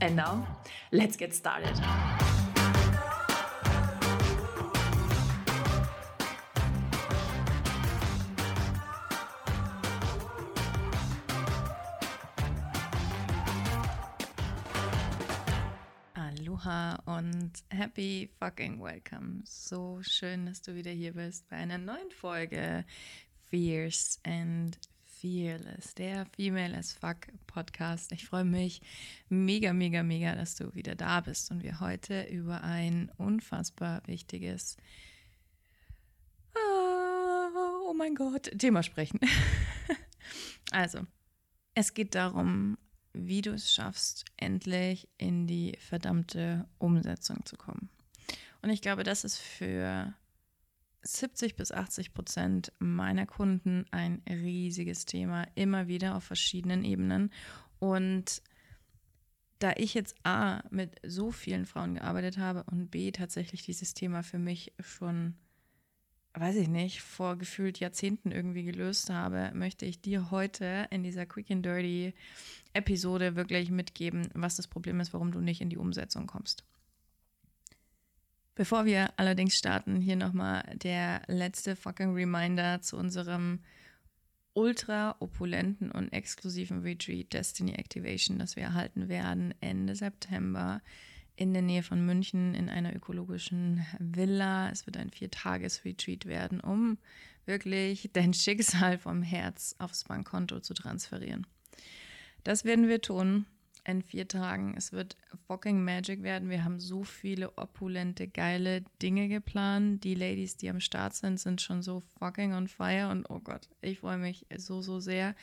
And now, let's get started. Aloha und happy fucking welcome. So schön, dass du wieder hier bist bei einer neuen Folge Fierce and Fearless, der Female as Fuck Podcast. Ich freue mich mega, mega, mega, dass du wieder da bist und wir heute über ein unfassbar wichtiges, oh mein Gott, Thema sprechen. also, es geht darum, wie du es schaffst, endlich in die verdammte Umsetzung zu kommen. Und ich glaube, das ist für 70 bis 80 Prozent meiner Kunden ein riesiges Thema, immer wieder auf verschiedenen Ebenen. Und da ich jetzt A mit so vielen Frauen gearbeitet habe und B tatsächlich dieses Thema für mich schon, weiß ich nicht, vor gefühlt Jahrzehnten irgendwie gelöst habe, möchte ich dir heute in dieser Quick and Dirty Episode wirklich mitgeben, was das Problem ist, warum du nicht in die Umsetzung kommst. Bevor wir allerdings starten, hier nochmal der letzte fucking Reminder zu unserem ultra opulenten und exklusiven Retreat Destiny Activation, das wir erhalten werden Ende September in der Nähe von München in einer ökologischen Villa. Es wird ein Viertages-Retreat werden, um wirklich dein Schicksal vom Herz aufs Bankkonto zu transferieren. Das werden wir tun in vier Tagen. Es wird fucking Magic werden. Wir haben so viele opulente, geile Dinge geplant. Die Ladies, die am Start sind, sind schon so fucking on fire. Und oh Gott, ich freue mich so, so sehr.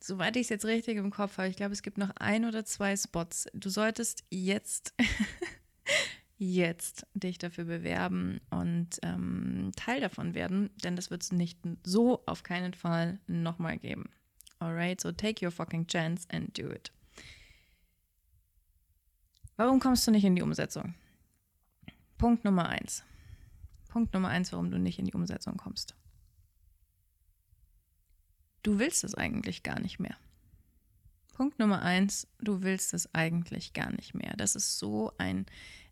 Soweit ich es jetzt richtig im Kopf habe, ich glaube, es gibt noch ein oder zwei Spots. Du solltest jetzt, jetzt dich dafür bewerben und ähm, Teil davon werden, denn das wird es nicht so auf keinen Fall nochmal geben. Alright, so take your fucking chance and do it. Warum kommst du nicht in die Umsetzung? Punkt Nummer eins. Punkt Nummer eins, warum du nicht in die Umsetzung kommst. Du willst es eigentlich gar nicht mehr. Punkt Nummer eins, du willst es eigentlich gar nicht mehr. Das ist so ein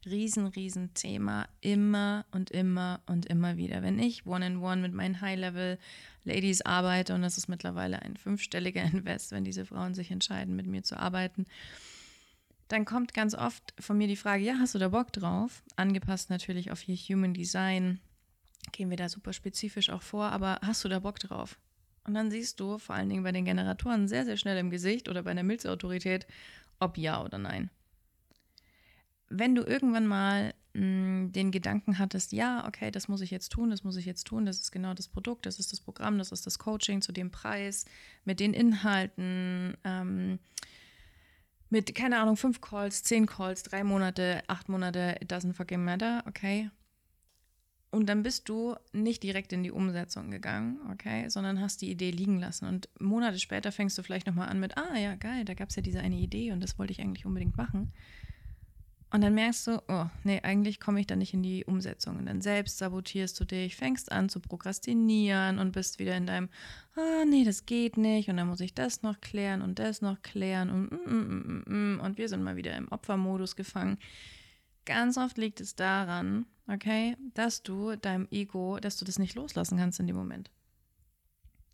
riesen, riesen Thema immer und immer und immer wieder. Wenn ich One-in-One -one mit meinen High-Level-Ladies arbeite, und das ist mittlerweile ein fünfstelliger Invest, wenn diese Frauen sich entscheiden, mit mir zu arbeiten, dann kommt ganz oft von mir die Frage, ja, hast du da Bock drauf? Angepasst natürlich auf ihr Human Design. Gehen wir da super spezifisch auch vor, aber hast du da Bock drauf? Und dann siehst du vor allen Dingen bei den Generatoren sehr, sehr schnell im Gesicht oder bei der Milzautorität, ob ja oder nein. Wenn du irgendwann mal mh, hm, den Gedanken hattest, ja, okay, das muss ich jetzt tun, das muss ich jetzt tun, das ist genau das Produkt, das ist das Programm, das ist das Coaching zu dem Preis, mit den Inhalten, ähm, mit, keine Ahnung, fünf Calls, zehn Calls, drei Monate, acht Monate, it doesn't fucking matter, okay? Und dann bist du nicht direkt in die Umsetzung gegangen, okay, sondern hast die Idee liegen lassen. Und Monate später fängst du vielleicht nochmal an mit, ah ja, geil, da gab es ja diese eine Idee und das wollte ich eigentlich unbedingt machen. Und dann merkst du, oh, nee, eigentlich komme ich da nicht in die Umsetzung. Und dann selbst sabotierst du dich, fängst an zu prokrastinieren und bist wieder in deinem, ah, nee, das geht nicht. Und dann muss ich das noch klären und das noch klären und, mm, mm, mm, und wir sind mal wieder im Opfermodus gefangen. Ganz oft liegt es daran, okay, dass du deinem Ego, dass du das nicht loslassen kannst in dem Moment.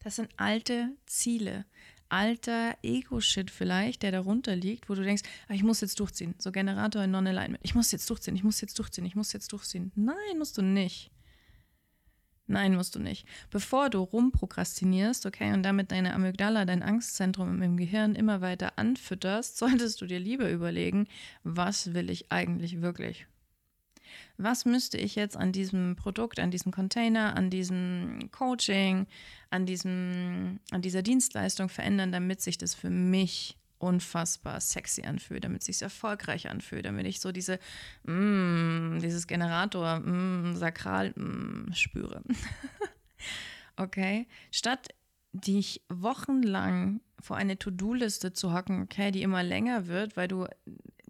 Das sind alte Ziele, alter Ego-Shit vielleicht, der darunter liegt, wo du denkst, ah, ich muss jetzt durchziehen. So Generator in Non-Alignment. Ich muss jetzt durchziehen, ich muss jetzt durchziehen, ich muss jetzt durchziehen. Nein, musst du nicht. Nein, musst du nicht. Bevor du rumprokrastinierst, okay, und damit deine Amygdala, dein Angstzentrum im Gehirn immer weiter anfütterst, solltest du dir lieber überlegen, was will ich eigentlich wirklich? Was müsste ich jetzt an diesem Produkt, an diesem Container, an diesem Coaching, an, diesem, an dieser Dienstleistung verändern, damit sich das für mich unfassbar sexy anfühlt, damit es sich erfolgreich anfühlt, damit ich so diese, mm, dieses Generator, mm, Sakral mm, spüre. okay? Statt dich wochenlang vor eine To-Do-Liste zu hocken, okay, die immer länger wird, weil du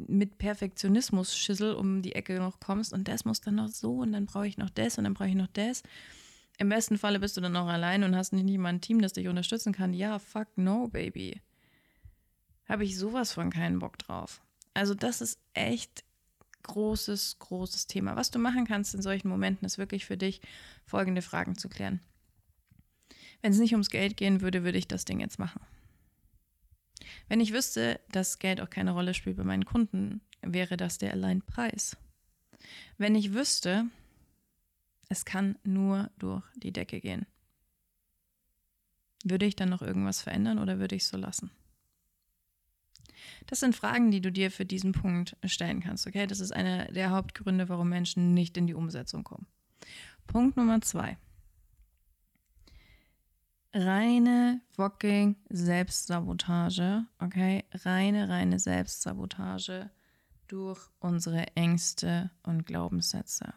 mit Perfektionismus Schissel um die Ecke noch kommst und das muss dann noch so und dann brauche ich noch das und dann brauche ich noch das. Im besten Falle bist du dann noch allein und hast nicht mal ein Team, das dich unterstützen kann. Ja, fuck no, baby. Habe ich sowas von keinen Bock drauf. Also das ist echt großes, großes Thema. Was du machen kannst in solchen Momenten, ist wirklich für dich folgende Fragen zu klären. Wenn es nicht ums Geld gehen würde, würde ich das Ding jetzt machen. Wenn ich wüsste, dass Geld auch keine Rolle spielt bei meinen Kunden, wäre das der allein Preis. Wenn ich wüsste, es kann nur durch die Decke gehen, würde ich dann noch irgendwas verändern oder würde ich es so lassen? Das sind Fragen, die du dir für diesen Punkt stellen kannst. Okay, das ist einer der Hauptgründe, warum Menschen nicht in die Umsetzung kommen. Punkt Nummer zwei reine fucking Selbstsabotage, okay? Reine, reine Selbstsabotage durch unsere Ängste und Glaubenssätze.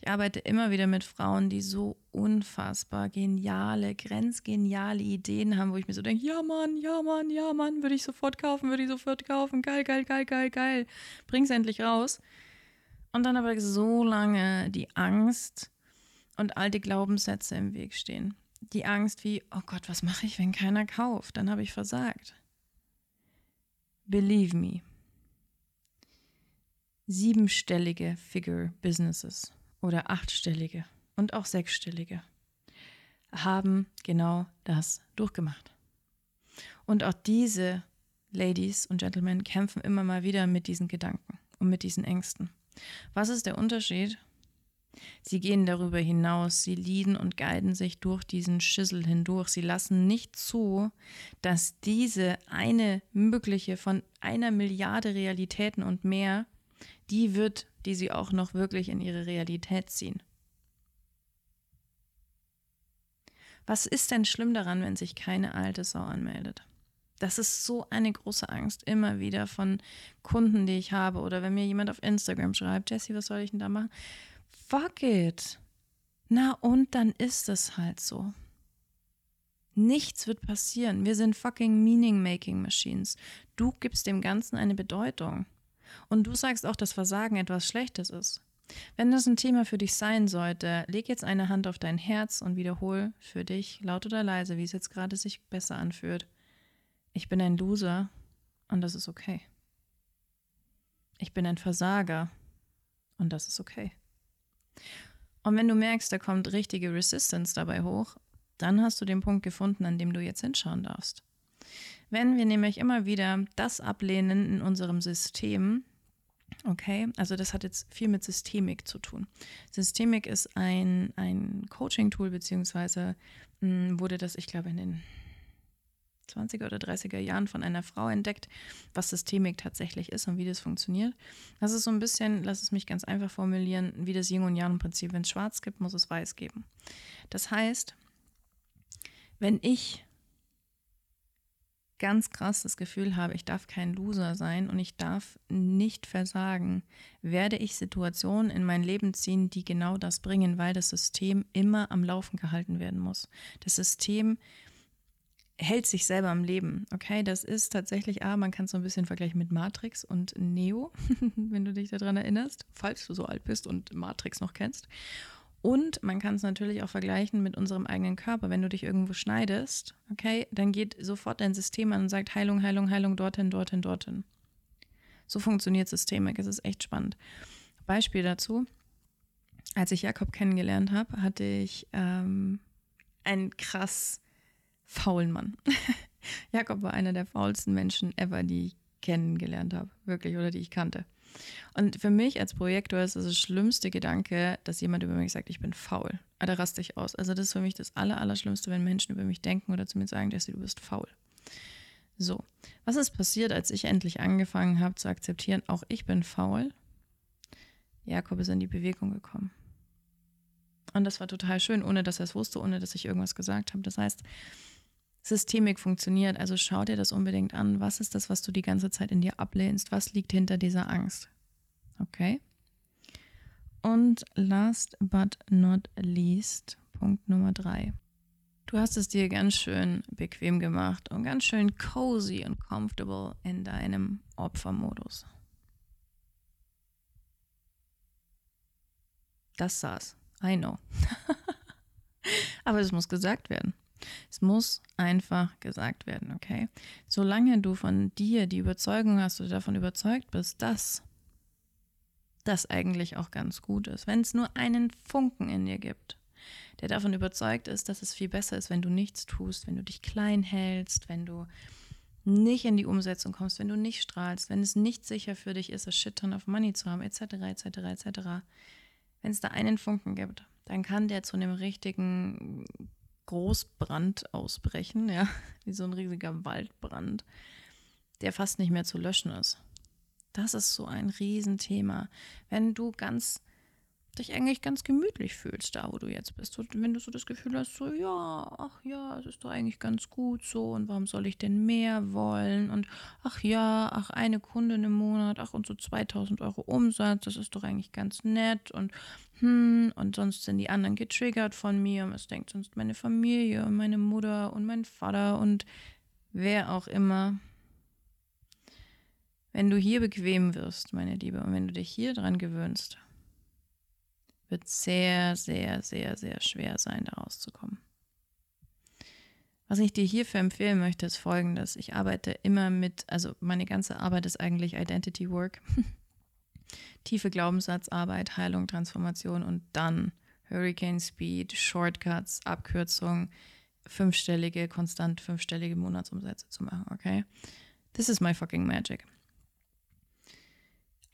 Ich arbeite immer wieder mit Frauen, die so unfassbar geniale, grenzgeniale Ideen haben, wo ich mir so denke, ja Mann, ja Mann, ja Mann, würde ich sofort kaufen, würde ich sofort kaufen, geil, geil, geil, geil, geil. Bring's endlich raus. Und dann aber so lange die Angst und alte Glaubenssätze im Weg stehen die Angst wie, oh Gott, was mache ich, wenn keiner kauft? Dann habe ich versagt. Believe me. Siebenstellige Figure Businesses oder achtstellige und auch sechsstellige haben genau das durchgemacht. Und auch diese Ladies und Gentlemen kämpfen immer mal wieder mit diesen Gedanken und mit diesen Ängsten. Was ist der Unterschied Sie gehen darüber hinaus, sie lieden und guiden sich durch diesen Schissel hindurch. Sie lassen nicht zu, dass diese eine mögliche von einer Milliarde Realitäten und mehr, die wird, die sie auch noch wirklich in ihre Realität ziehen. Was ist denn schlimm daran, wenn sich keine alte Sau anmeldet? Das ist so eine große Angst immer wieder von Kunden, die ich habe oder wenn mir jemand auf Instagram schreibt, Jesse, was soll ich denn da machen? Fuck it. Na und dann ist es halt so. Nichts wird passieren. Wir sind fucking Meaning-Making Machines. Du gibst dem Ganzen eine Bedeutung. Und du sagst auch, dass Versagen etwas Schlechtes ist. Wenn das ein Thema für dich sein sollte, leg jetzt eine Hand auf dein Herz und wiederhol für dich, laut oder leise, wie es jetzt gerade sich besser anfühlt. Ich bin ein Loser und das ist okay. Ich bin ein Versager und das ist okay. Und wenn du merkst, da kommt richtige Resistance dabei hoch, dann hast du den Punkt gefunden, an dem du jetzt hinschauen darfst. Wenn wir nämlich immer wieder das ablehnen in unserem System, okay, also das hat jetzt viel mit Systemik zu tun. Systemik ist ein, ein Coaching-Tool, beziehungsweise hm, wurde das, ich glaube, in den 20er oder 30er Jahren von einer Frau entdeckt, was Systemik tatsächlich ist und wie das funktioniert. Das ist so ein bisschen, lass es mich ganz einfach formulieren, wie das Yin und Yang-Prinzip. Wenn es schwarz gibt, muss es weiß geben. Das heißt, wenn ich ganz krass das Gefühl habe, ich darf kein Loser sein und ich darf nicht versagen, werde ich Situationen in mein Leben ziehen, die genau das bringen, weil das System immer am Laufen gehalten werden muss. Das System hält sich selber am Leben. Okay, das ist tatsächlich, ah, man kann es so ein bisschen vergleichen mit Matrix und Neo, wenn du dich daran erinnerst, falls du so alt bist und Matrix noch kennst. Und man kann es natürlich auch vergleichen mit unserem eigenen Körper. Wenn du dich irgendwo schneidest, okay, dann geht sofort dein System an und sagt Heilung, Heilung, Heilung, dorthin, dorthin, dorthin. So funktioniert Systemik. Es ist echt spannend. Beispiel dazu: Als ich Jakob kennengelernt habe, hatte ich ähm, ein krass faulen Mann. Jakob war einer der faulsten Menschen ever, die ich kennengelernt habe, wirklich, oder die ich kannte. Und für mich als Projektor ist das, das schlimmste Gedanke, dass jemand über mich sagt, ich bin faul. Ah, da raste ich aus. Also das ist für mich das Aller, Allerschlimmste, wenn Menschen über mich denken oder zu mir sagen, dass du bist faul. So, was ist passiert, als ich endlich angefangen habe zu akzeptieren, auch ich bin faul? Jakob ist in die Bewegung gekommen. Und das war total schön, ohne dass er es wusste, ohne dass ich irgendwas gesagt habe. Das heißt, Systemik funktioniert. Also schau dir das unbedingt an. Was ist das, was du die ganze Zeit in dir ablehnst? Was liegt hinter dieser Angst? Okay. Und last but not least, Punkt Nummer drei. Du hast es dir ganz schön bequem gemacht und ganz schön cozy und comfortable in deinem Opfermodus. Das saß. I know. Aber es muss gesagt werden. Es muss einfach gesagt werden, okay? Solange du von dir die Überzeugung hast oder davon überzeugt bist, dass das eigentlich auch ganz gut ist, wenn es nur einen Funken in dir gibt, der davon überzeugt ist, dass es viel besser ist, wenn du nichts tust, wenn du dich klein hältst, wenn du nicht in die Umsetzung kommst, wenn du nicht strahlst, wenn es nicht sicher für dich ist, a shit ton of money zu haben, etc., etc., etc. Wenn es da einen Funken gibt, dann kann der zu einem richtigen Großbrand ausbrechen, ja, wie so ein riesiger Waldbrand, der fast nicht mehr zu löschen ist. Das ist so ein Riesenthema. Wenn du ganz dich eigentlich ganz gemütlich fühlst, da wo du jetzt bist. Und wenn du so das Gefühl hast, so, ja, ach ja, es ist doch eigentlich ganz gut so und warum soll ich denn mehr wollen? Und ach ja, ach eine Kundin im Monat, ach und so 2000 Euro Umsatz, das ist doch eigentlich ganz nett und hm, und sonst sind die anderen getriggert von mir und es denkt sonst meine Familie und meine Mutter und mein Vater und wer auch immer. Wenn du hier bequem wirst, meine Liebe, und wenn du dich hier dran gewöhnst, wird sehr, sehr, sehr, sehr schwer sein, da rauszukommen. Was ich dir hierfür empfehlen möchte, ist folgendes. Ich arbeite immer mit, also meine ganze Arbeit ist eigentlich Identity Work. Tiefe Glaubenssatzarbeit, Heilung, Transformation und dann Hurricane Speed, Shortcuts, Abkürzungen, fünfstellige, konstant fünfstellige Monatsumsätze zu machen, okay? This is my fucking magic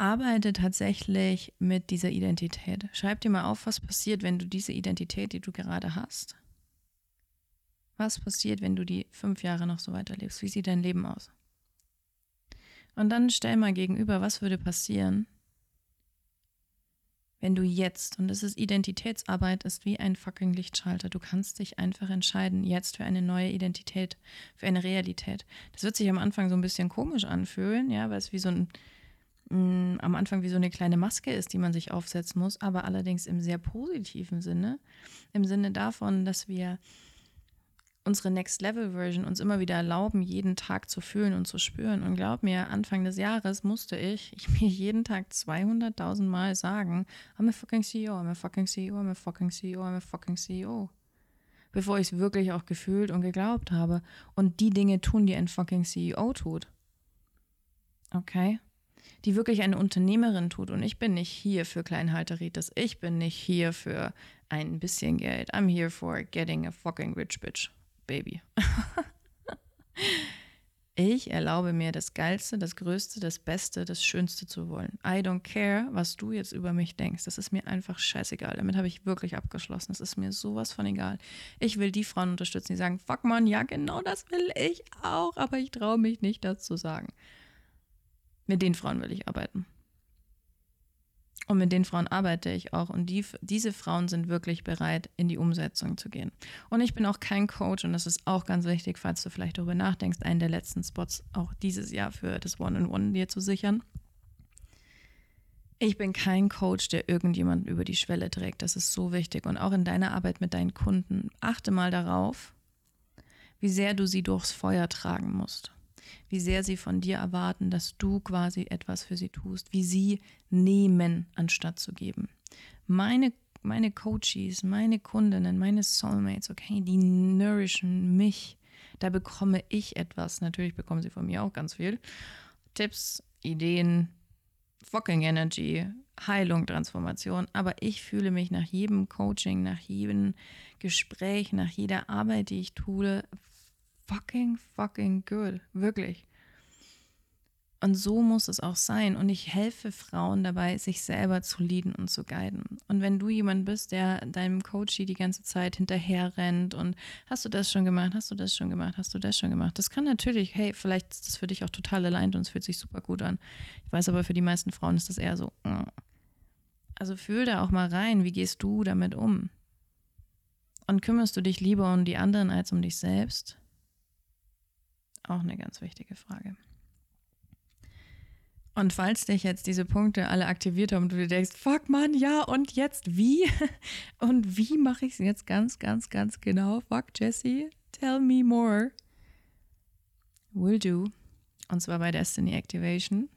arbeite tatsächlich mit dieser Identität. Schreib dir mal auf, was passiert, wenn du diese Identität, die du gerade hast, was passiert, wenn du die fünf Jahre noch so weiterlebst? Wie sieht dein Leben aus? Und dann stell mal gegenüber, was würde passieren, wenn du jetzt, und das ist Identitätsarbeit, ist wie ein fucking Lichtschalter. Du kannst dich einfach entscheiden, jetzt für eine neue Identität, für eine Realität. Das wird sich am Anfang so ein bisschen komisch anfühlen, ja, weil es wie so ein mh, am Anfang wie so eine kleine Maske ist, die man sich aufsetzen muss, aber allerdings im sehr positiven Sinne. Im Sinne davon, dass wir unsere Next Level Version uns immer wieder erlauben, jeden Tag zu fühlen und zu spüren. Und glaub mir, Anfang des Jahres musste ich, ich mir jeden Tag 200.000 Mal sagen, I'm a fucking CEO, I'm a fucking CEO, I'm a fucking CEO, I'm a fucking CEO. Bevor ich es wirklich auch gefühlt und geglaubt habe. Und die Dinge tun, die ein fucking CEO tut. Okay? die wirklich eine Unternehmerin tut. Und ich bin nicht hier für Kleinhalteritis. Ich bin nicht hier für ein bisschen Geld. I'm here for getting a fucking rich bitch, baby. ich erlaube mir das Geilste, das Größte, das Beste, das Schönste zu wollen. I don't care, was du jetzt über mich denkst. Das ist mir einfach scheißegal. Damit habe ich wirklich abgeschlossen. Das ist mir sowas von egal. Ich will die Frauen unterstützen, die sagen, fuck man, ja genau das will ich auch, aber ich traue mich nicht, das zu sagen. Mit den Frauen will ich arbeiten. Und mit den Frauen arbeite ich auch. Und die, diese Frauen sind wirklich bereit, in die Umsetzung zu gehen. Und ich bin auch kein Coach, und das ist auch ganz wichtig, falls du vielleicht darüber nachdenkst, einen der letzten Spots auch dieses Jahr für das One-on-One dir zu sichern. Ich bin kein Coach, der irgendjemanden über die Schwelle trägt. Das ist so wichtig. Und auch in deiner Arbeit mit deinen Kunden, achte mal darauf, wie sehr du sie durchs Feuer tragen musst wie sehr sie von dir erwarten, dass du quasi etwas für sie tust, wie sie nehmen, anstatt zu geben. Meine, meine Coaches, meine Kundinnen, meine Soulmates, okay, die nourishen mich. Da bekomme ich etwas. Natürlich bekommen sie von mir auch ganz viel. Tipps, Ideen, fucking Energy, Heilung, Transformation. Aber ich fühle mich nach jedem Coaching, nach jedem Gespräch, nach jeder Arbeit, die ich tue, fucking, fucking good. Wirklich. Und so muss es auch sein. Und ich helfe Frauen dabei, sich selber zu leaden und zu guiden. Und wenn du jemand bist, der deinem Coachy die ganze Zeit hinterher rennt und hast du das schon gemacht, hast du das schon gemacht, hast du das schon gemacht, das kann natürlich, hey, vielleicht ist das für dich auch total allein und es fühlt sich super gut an. Ich weiß aber, für die meisten Frauen ist das eher so. Mm. Also fühl da auch mal rein, wie gehst du damit um? Und kümmerst du dich lieber um die anderen als um dich selbst? Auch eine ganz wichtige Frage. Und falls dich jetzt diese Punkte alle aktiviert haben und du dir denkst, fuck man, ja, und jetzt wie? Und wie mache ich es jetzt ganz, ganz, ganz genau? Fuck Jesse, tell me more. Will do. Und zwar bei Destiny Activation.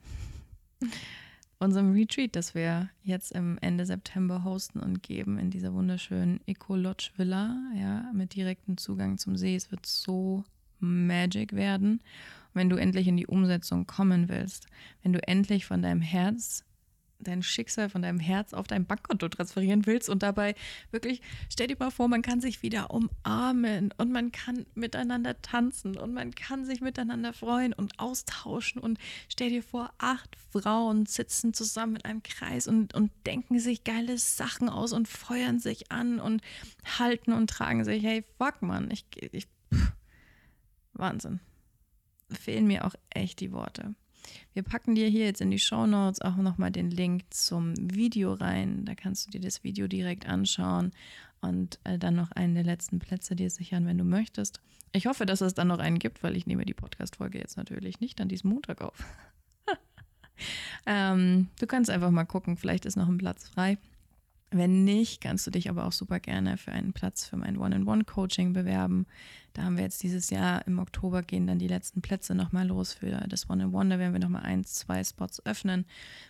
Unserem Retreat, das wir jetzt im Ende September hosten und geben in dieser wunderschönen Eco Lodge Villa, ja, mit direktem Zugang zum See. Es wird so magic werden. Wenn du endlich in die Umsetzung kommen willst, wenn du endlich von deinem Herz dein Schicksal von deinem Herz auf dein Bankkonto transferieren willst und dabei wirklich, stell dir mal vor, man kann sich wieder umarmen und man kann miteinander tanzen und man kann sich miteinander freuen und austauschen und stell dir vor, acht Frauen sitzen zusammen in einem Kreis und, und denken sich geile Sachen aus und feuern sich an und halten und tragen sich, hey, fuck man, ich, ich Wahnsinn fehlen mir auch echt die Worte. Wir packen dir hier jetzt in die Show Notes auch nochmal den Link zum Video rein. Da kannst du dir das Video direkt anschauen und äh, dann noch einen der letzten Plätze dir sichern, wenn du möchtest. Ich hoffe, dass es dann noch einen gibt, weil ich nehme die Podcast-Folge jetzt natürlich nicht an diesem Montag auf. ähm, du kannst einfach mal gucken, vielleicht ist noch ein Platz frei. Wenn nicht, kannst du dich aber auch super gerne für einen Platz für mein One-on-One-Coaching bewerben. Da haben wir jetzt dieses Jahr im Oktober gehen dann die letzten Plätze nochmal los für das One-on-One. Da werden wir nochmal ein, zwei Spots öffnen.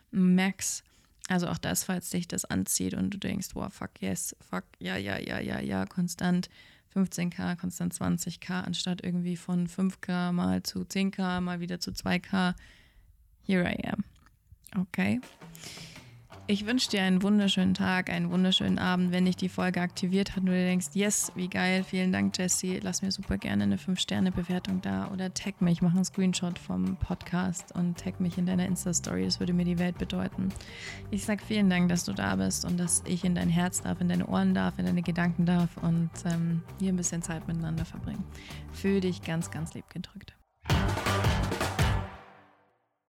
Max. Also auch das, falls dich das anzieht und du denkst, wow, fuck yes, fuck, ja, ja, ja, ja, ja, konstant 15k, konstant 20k, anstatt irgendwie von 5k mal zu 10k, mal wieder zu 2k. Here I am. Okay. Ich wünsche dir einen wunderschönen Tag, einen wunderschönen Abend. Wenn dich die Folge aktiviert hat und du denkst, yes, wie geil, vielen Dank, Jesse, lass mir super gerne eine 5-Sterne-Bewertung da oder tag mich, mach einen Screenshot vom Podcast und tag mich in deiner Insta-Story. Das würde mir die Welt bedeuten. Ich sage vielen Dank, dass du da bist und dass ich in dein Herz darf, in deine Ohren darf, in deine Gedanken darf und ähm, hier ein bisschen Zeit miteinander verbringen. Fühl dich ganz, ganz lieb gedrückt.